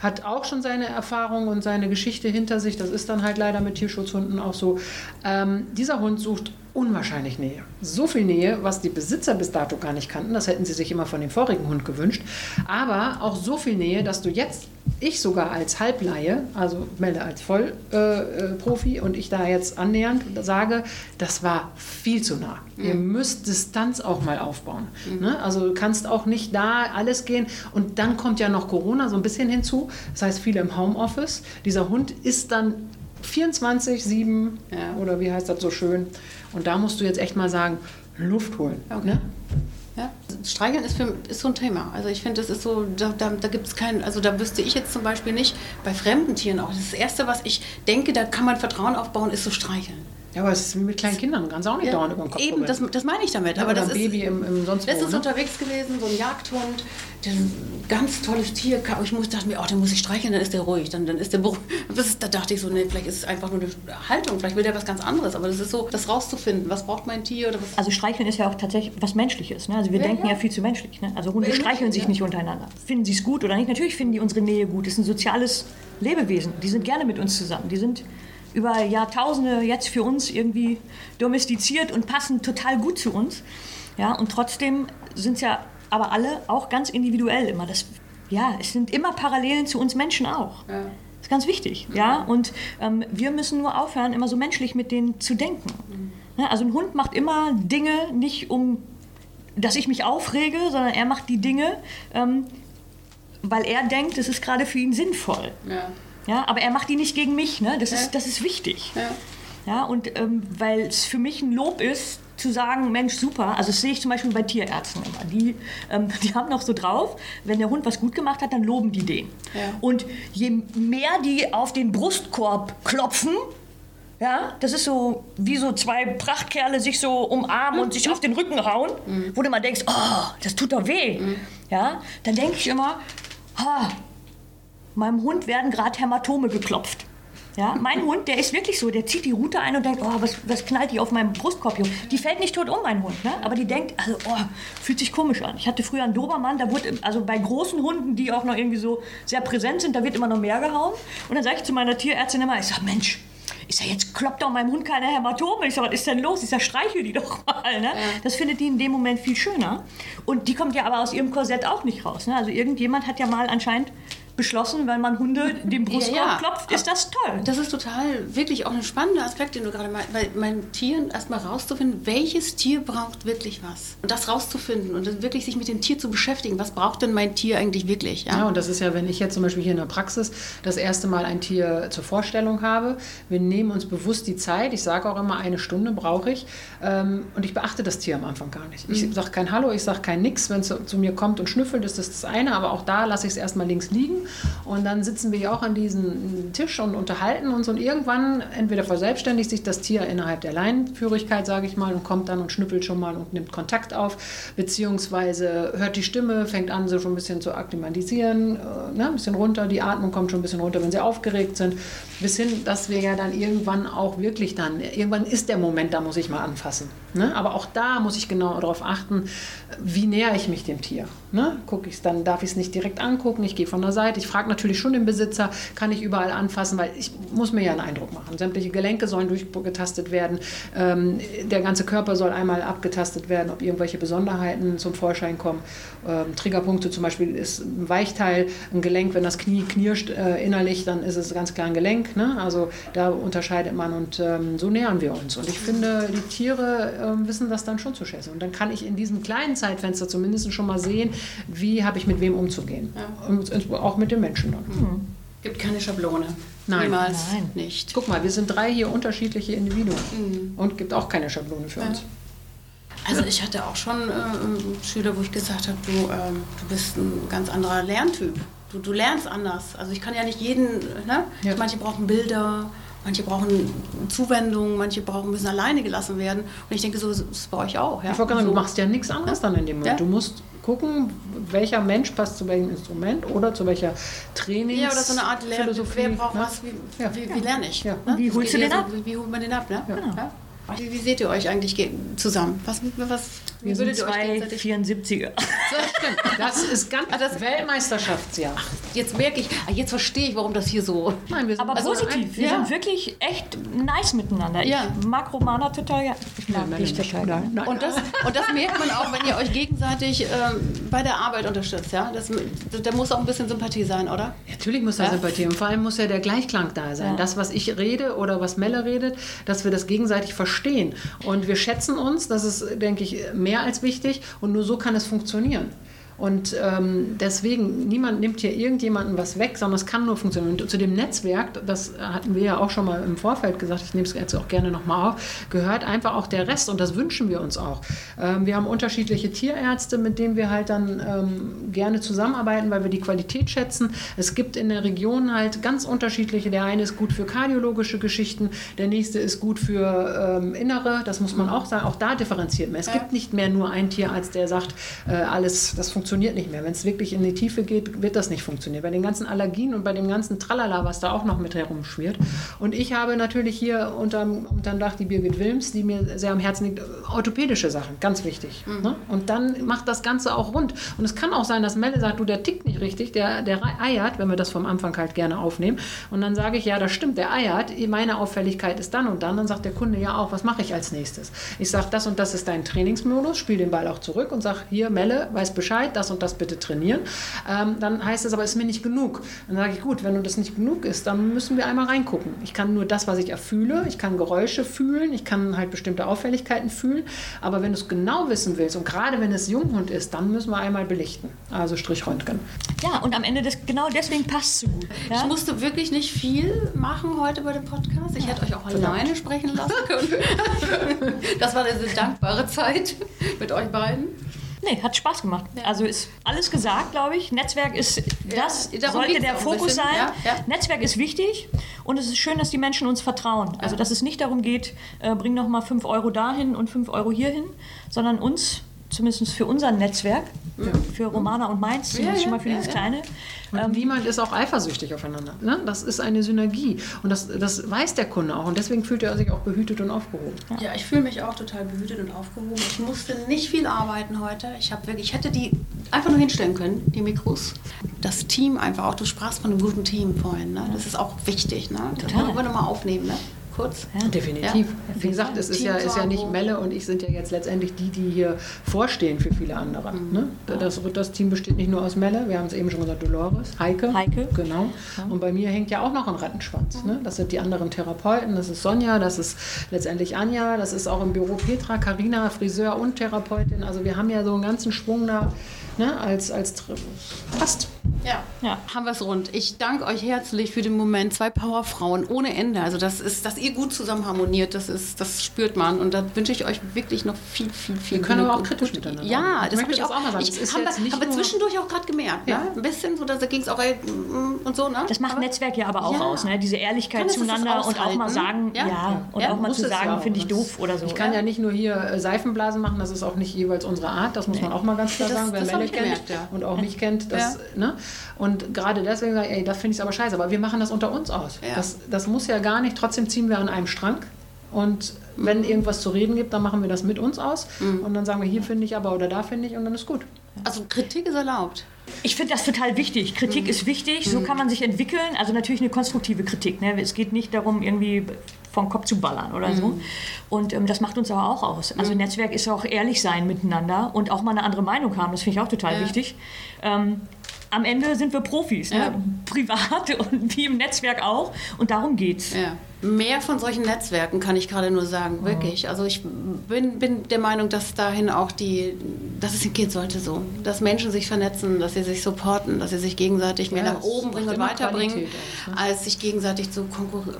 hat auch schon seine Erfahrung und seine Geschichte hinter sich. Das ist dann halt leider mit Tierschutzhunden auch so. Ähm, dieser Hund sucht unwahrscheinlich Nähe. So viel Nähe, was die Besitzer bis dato gar nicht kannten. Das hätten sie sich immer von dem vorigen Hund gewünscht. Aber auch so viel Nähe, dass du jetzt, ich sogar als Halbleihe, also melde als Vollprofi äh, äh und ich da jetzt annähernd sage, das war viel zu nah. Mhm. Ihr müsst Distanz auch mal aufbauen. Mhm. Ne? Also du kannst auch nicht da alles gehen. Und dann kommt ja noch Corona so ein bisschen hinzu. Das heißt, viele im Homeoffice. Dieser Hund ist dann 24, 7 ja. oder wie heißt das so schön. Und da musst du jetzt echt mal sagen, Luft holen. Okay. Ne? Ja. Streicheln ist, für, ist so ein Thema. Also ich finde, das ist so, da, da, da gibt es keinen, also da wüsste ich jetzt zum Beispiel nicht, bei fremden Tieren auch. Das Erste, was ich denke, da kann man Vertrauen aufbauen, ist so streicheln. Ja, aber es ist mit kleinen Kindern, du kannst auch nicht ja, dauernd über den Kopf Eben, das, das, meine ich damit. Ja, aber das ein Baby im, im sonst ist ne? unterwegs gewesen, so ein Jagdhund, ganz tolles Tier. Ich muss, dachte mir, oh, den muss ich streicheln, dann ist der ruhig, dann, dann ist der beruhigt. [laughs] Da dachte ich so, nee, vielleicht ist es einfach nur eine Haltung, vielleicht will der was ganz anderes. Aber das ist so, das rauszufinden, was braucht mein Tier oder was. Also streicheln ist ja auch tatsächlich was Menschliches. Ne? Also wir ja, denken ja. viel zu menschlich. Ne? Also Hunde streicheln sich nicht untereinander. Finden sie es gut oder nicht? Natürlich finden die unsere Nähe gut. Das ist ein soziales Lebewesen. Die sind gerne mit uns zusammen. Die sind über Jahrtausende jetzt für uns irgendwie domestiziert und passen total gut zu uns. Ja, und trotzdem sind es ja aber alle auch ganz individuell immer. Das, ja, es sind immer Parallelen zu uns Menschen auch. Ja. Das ist ganz wichtig. Ja, und ähm, wir müssen nur aufhören, immer so menschlich mit denen zu denken. Mhm. Ja, also ein Hund macht immer Dinge nicht um, dass ich mich aufrege, sondern er macht die Dinge, ähm, weil er denkt, es ist gerade für ihn sinnvoll. Ja. Ja, aber er macht die nicht gegen mich, ne? das, ja. ist, das ist wichtig. Ja. Ja, und ähm, weil es für mich ein Lob ist, zu sagen, Mensch, super. Also das sehe ich zum Beispiel bei Tierärzten immer. Die, ähm, [laughs] die haben noch so drauf, wenn der Hund was gut gemacht hat, dann loben die den. Ja. Und je mehr die auf den Brustkorb klopfen, ja, das ist so wie so zwei Prachtkerle sich so umarmen mhm. und sich auf den Rücken hauen, mhm. wo du mal denkst, oh, das tut doch weh. Mhm. Ja, dann denke ich immer, ha, meinem Hund werden gerade Hämatome geklopft. Ja, mein Hund, der ist wirklich so, der zieht die Rute ein und denkt, oh, was, was knallt die auf meinem Brustkorb? hier? Die fällt nicht tot um, mein Hund, ne? aber die denkt, also, oh, fühlt sich komisch an. Ich hatte früher einen Dobermann, da wurde, also bei großen Hunden, die auch noch irgendwie so sehr präsent sind, da wird immer noch mehr gehauen. Und dann sage ich zu meiner Tierärztin immer, ich sage, Mensch, ich sage, jetzt kloppt doch meinem Hund keine Hämatome. Ich sage, was ist denn los? Ich sage, streichel die doch mal. Ne? Ja. Das findet die in dem Moment viel schöner. Und die kommt ja aber aus ihrem Korsett auch nicht raus. Ne? Also irgendjemand hat ja mal anscheinend beschlossen, wenn man Hunde dem Brustkorb ja, ja. klopft, ist das toll. Das ist total, wirklich auch ein spannender Aspekt, den du gerade meinst, weil mein Tieren erstmal rauszufinden, welches Tier braucht wirklich was. Und das rauszufinden und wirklich sich mit dem Tier zu beschäftigen. Was braucht denn mein Tier eigentlich wirklich? Ja, ja und das ist ja, wenn ich jetzt zum Beispiel hier in der Praxis das erste Mal ein Tier zur Vorstellung habe, wir nehmen uns bewusst die Zeit, ich sage auch immer, eine Stunde brauche ich ähm, und ich beachte das Tier am Anfang gar nicht. Ich mhm. sage kein Hallo, ich sage kein Nix, wenn es zu mir kommt und schnüffelt, ist das das eine, aber auch da lasse ich es erstmal links liegen und dann sitzen wir ja auch an diesem Tisch und unterhalten uns. Und irgendwann entweder verselbstständigt sich das Tier innerhalb der Leinenführigkeit, sage ich mal, und kommt dann und schnüppelt schon mal und nimmt Kontakt auf, beziehungsweise hört die Stimme, fängt an, so schon ein bisschen zu akklimatisieren, äh, ne, ein bisschen runter, die Atmung kommt schon ein bisschen runter, wenn sie aufgeregt sind, bis hin, dass wir ja dann irgendwann auch wirklich dann, irgendwann ist der Moment, da muss ich mal anfassen. Ne? Aber auch da muss ich genau darauf achten, wie näher ich mich dem Tier. Ne? Ich es, dann darf ich es nicht direkt angucken, ich gehe von der Seite, ich frage natürlich schon den Besitzer, kann ich überall anfassen, weil ich muss mir ja einen Eindruck machen. Sämtliche Gelenke sollen durchgetastet werden, ähm, der ganze Körper soll einmal abgetastet werden, ob irgendwelche Besonderheiten zum Vorschein kommen. Ähm, Triggerpunkte zum Beispiel ist ein Weichteil, ein Gelenk, wenn das Knie knirscht äh, innerlich, dann ist es ganz klar ein Gelenk. Ne? Also da unterscheidet man und ähm, so nähern wir uns. Und ich finde, die Tiere äh, wissen das dann schon zu schätzen. Und dann kann ich in diesem kleinen Zeitfenster zumindest schon mal sehen, wie habe ich mit wem umzugehen. Ja. Und auch mit den Menschen dann. Mhm. Gibt keine Schablone. Nein. Niemals Nein. nicht. Guck mal, wir sind drei hier unterschiedliche Individuen. Mhm. Und gibt auch keine Schablone für ja. uns. Also ich hatte auch schon äh, Schüler, wo ich gesagt habe, du, äh, du bist ein ganz anderer Lerntyp. Du, du lernst anders. Also ich kann ja nicht jeden, ne? Ja. manche brauchen Bilder, manche brauchen Zuwendung, manche brauchen müssen alleine gelassen werden. Und ich denke, so ist es bei euch auch. Ja? Ich wollte sagen, so. du machst ja nichts anderes dann in dem Moment. Ja? Du musst gucken, welcher Mensch passt zu welchem Instrument oder zu welcher Trainings Ja, oder so eine Art Lernphilosophie. Wer braucht ne? was, wie, ja. wie, wie, lerne ich? Ja. Ne? Wie holst du den ab? Wie, wie holt man den ab? Ne? Genau. Wie, wie, seht ihr euch eigentlich zusammen? Was, was wir sind zwei 74er. Das stimmt. Das ist ganz ah, das Weltmeisterschaftsjahr. Ach, jetzt merke ich, ah, jetzt verstehe ich, warum das hier so. Nein, wir sind Aber also positiv. Ein, wir ja. sind wirklich echt nice miteinander. Ja. Ich mag Romana total. Ja. Ich mag nein, dich total. Nein, nein. Und, das, und das merkt man auch, wenn ihr euch gegenseitig ähm, bei der Arbeit unterstützt. Ja? Das, da muss auch ein bisschen Sympathie sein, oder? Natürlich muss da ja. Sympathie. Und vor allem muss ja der Gleichklang da sein. Das, was ich rede oder was Melle redet, dass wir das gegenseitig verstehen. Und wir schätzen uns. Das ist, denke ich, mehr als wichtig. Und nur so kann es funktionieren. Und ähm, deswegen, niemand nimmt hier irgendjemandem was weg, sondern es kann nur funktionieren. Und zu dem Netzwerk, das hatten wir ja auch schon mal im Vorfeld gesagt, ich nehme es jetzt auch gerne nochmal auf, gehört einfach auch der Rest und das wünschen wir uns auch. Ähm, wir haben unterschiedliche Tierärzte, mit denen wir halt dann ähm, gerne zusammenarbeiten, weil wir die Qualität schätzen. Es gibt in der Region halt ganz unterschiedliche. Der eine ist gut für kardiologische Geschichten, der nächste ist gut für ähm, innere, das muss man auch sagen. Auch da differenziert man. Es gibt nicht mehr nur einen Tierarzt, der sagt, äh, alles, das funktioniert funktioniert nicht mehr. Wenn es wirklich in die Tiefe geht, wird das nicht funktionieren. Bei den ganzen Allergien und bei dem ganzen Tralala, was da auch noch mit herumschwirrt. Und ich habe natürlich hier unterm, unterm Dach die Birgit Wilms, die mir sehr am Herzen liegt, orthopädische Sachen, ganz wichtig. Mhm. Ne? Und dann macht das Ganze auch rund. Und es kann auch sein, dass Melle sagt, du, der tickt nicht richtig, der, der eiert, wenn wir das vom Anfang halt gerne aufnehmen. Und dann sage ich, ja, das stimmt, der eiert, meine Auffälligkeit ist dann und dann. Dann sagt der Kunde ja auch, was mache ich als nächstes? Ich sage, das und das ist dein Trainingsmodus, spiel den Ball auch zurück und sage, hier, Melle, weiß Bescheid, das und das bitte trainieren. Ähm, dann heißt es aber, ist mir nicht genug. Dann sage ich, gut, wenn du das nicht genug ist, dann müssen wir einmal reingucken. Ich kann nur das, was ich erfühle, ich kann Geräusche fühlen, ich kann halt bestimmte Auffälligkeiten fühlen, aber wenn du es genau wissen willst und gerade wenn es Junghund ist, dann müssen wir einmal belichten, also Strichröntgen. Ja, und am Ende, des, genau deswegen passt es so gut. Ja? Ich musste wirklich nicht viel machen heute bei dem Podcast. Ich ja. hätte euch auch Verdammt. alleine sprechen lassen können. [laughs] das war eine dankbare Zeit mit euch beiden. Nee, hat Spaß gemacht. Ja. Also ist alles gesagt, glaube ich. Netzwerk ist, das ja, sollte der Fokus sein. Ja, Netzwerk ist wichtig und es ist schön, dass die Menschen uns vertrauen. Also dass es nicht darum geht, äh, bring noch mal 5 Euro dahin und 5 Euro hierhin, sondern uns zumindest für unser Netzwerk, für Romana und meins, zumindest ja, schon mal für ja, dieses ja. kleine. Und niemand ist auch eifersüchtig aufeinander. Ne? Das ist eine Synergie. Und das, das weiß der Kunde auch. Und deswegen fühlt er sich auch behütet und aufgehoben. Ja, ich fühle mich auch total behütet und aufgehoben. Ich musste nicht viel arbeiten heute. Ich habe wirklich, ich hätte die einfach nur hinstellen können, die Mikros. Das Team einfach auch. Du sprachst von einem guten Team vorhin. Ne? Das ist auch wichtig. Ne? Das wollen wir nochmal aufnehmen. Ne? Kurz. Definitiv. Ja. Wie gesagt, es ist ja, ist ja nicht. Melle und ich sind ja jetzt letztendlich die, die hier vorstehen für viele andere. Mhm. Ne? Das, das Team besteht nicht nur aus Melle, wir haben es eben schon gesagt, Dolores, Heike. Heike. Genau. Und bei mir hängt ja auch noch ein Rattenschwanz. Ne? Das sind die anderen Therapeuten, das ist Sonja, das ist letztendlich Anja, das ist auch im Büro Petra, Karina, Friseur und Therapeutin. Also wir haben ja so einen ganzen Schwung da ne? als, als passt. Ja. Ja. haben wir es rund. Ich danke euch herzlich für den Moment. Zwei Powerfrauen ohne Ende. Also das ist, dass ihr gut zusammen harmoniert, das ist, das spürt man. Und da wünsche ich euch wirklich noch viel, viel, viel Wir können aber auch kritisch miteinander Ja, das habe möchte ich das auch. auch mal sagen. Ich, haben wir nur- zwischendurch auch gerade gemerkt. Ja. Ne? Ein bisschen so, da ging es auch ey, mm, und so. Ne? Das macht Aber- Netzwerk ja aber auch Ja. aus, ne? diese Ehrlichkeit das das zueinander und auch mal sagen, ja, Ja. und Ja, auch mal zu sagen, finde ich Das- doof oder so. Ich kann ja. nicht nur hier äh, Seifenblasen machen, das ist auch nicht jeweils unsere Art, das muss man auch mal ganz klar Das- sagen. Wer das hab Melle ich kennt und auch mich kennt, das, ne? Und gerade deswegen sage ich, ey, das finde ich aber scheiße, aber wir machen das unter uns aus. Ja. Das, das muss ja gar nicht, trotzdem ziehen wir an einem Strang. Und Mhm. wenn irgendwas zu reden gibt, dann machen wir das mit uns aus. Und dann sagen wir, hier finde ich aber oder da finde ich und dann ist gut. Also Kritik ist erlaubt. Ich finde das total wichtig. Kritik ist wichtig, so kann man sich entwickeln. Also natürlich eine konstruktive Kritik. Ne? Es geht nicht darum, irgendwie vom Kopf zu ballern oder so. Und ähm, das macht uns aber auch aus. Also Netzwerk ist auch ehrlich sein miteinander und auch mal eine andere Meinung haben. Das finde ich auch total Ja. wichtig. Ähm, am Ende sind wir Profis, Ja. ne? privat und wie im Netzwerk auch. Und darum geht's. Ja. Mehr von solchen Netzwerken kann ich gerade nur sagen, wirklich. Also ich bin, bin der Meinung, dass dahin auch die, dass es gehen sollte so, dass Menschen sich vernetzen, dass sie sich supporten, dass sie sich gegenseitig mehr Ja, nach es oben bringen und weiterbringen, Qualität ne? als sich gegenseitig zu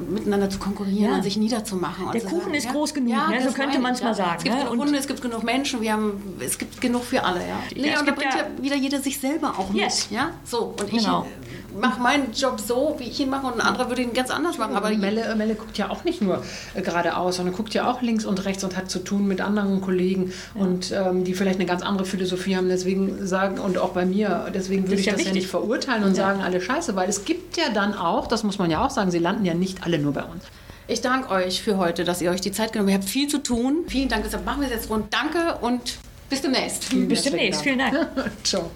miteinander zu konkurrieren Ja. und sich niederzumachen. Der Kuchen ist groß genug, ne? So könnte man's ich, mal sagen, Es gibt ne? genug Und- Hunde, es gibt genug Menschen, wir haben, es gibt genug für alle, ja. Nee, es und da bringt ja- ja wieder jeder sich selber auch Yes. mit, ja. So, und Genau. Ich mache meinen Job so, wie ich ihn mache und ein anderer würde ihn ganz anders machen. Aber Melle, Melle guckt ja auch nicht nur äh, geradeaus, sondern guckt ja auch links und rechts und hat zu tun mit anderen Kollegen und ähm, die vielleicht eine ganz andere Philosophie haben. Deswegen sagen, und auch bei mir, deswegen würde ich ja das ja wichtig. nicht verurteilen und sagen, alle scheiße, weil es gibt ja dann auch, das muss man ja auch sagen, sie landen ja nicht alle nur bei uns. Ich danke euch für heute, dass ihr euch die Zeit genommen habt. Ihr habt viel zu tun. Vielen Dank, deshalb machen wir es jetzt rund. Danke und bis demnächst. Bis demnächst. Vielen Dank. [laughs] Ciao.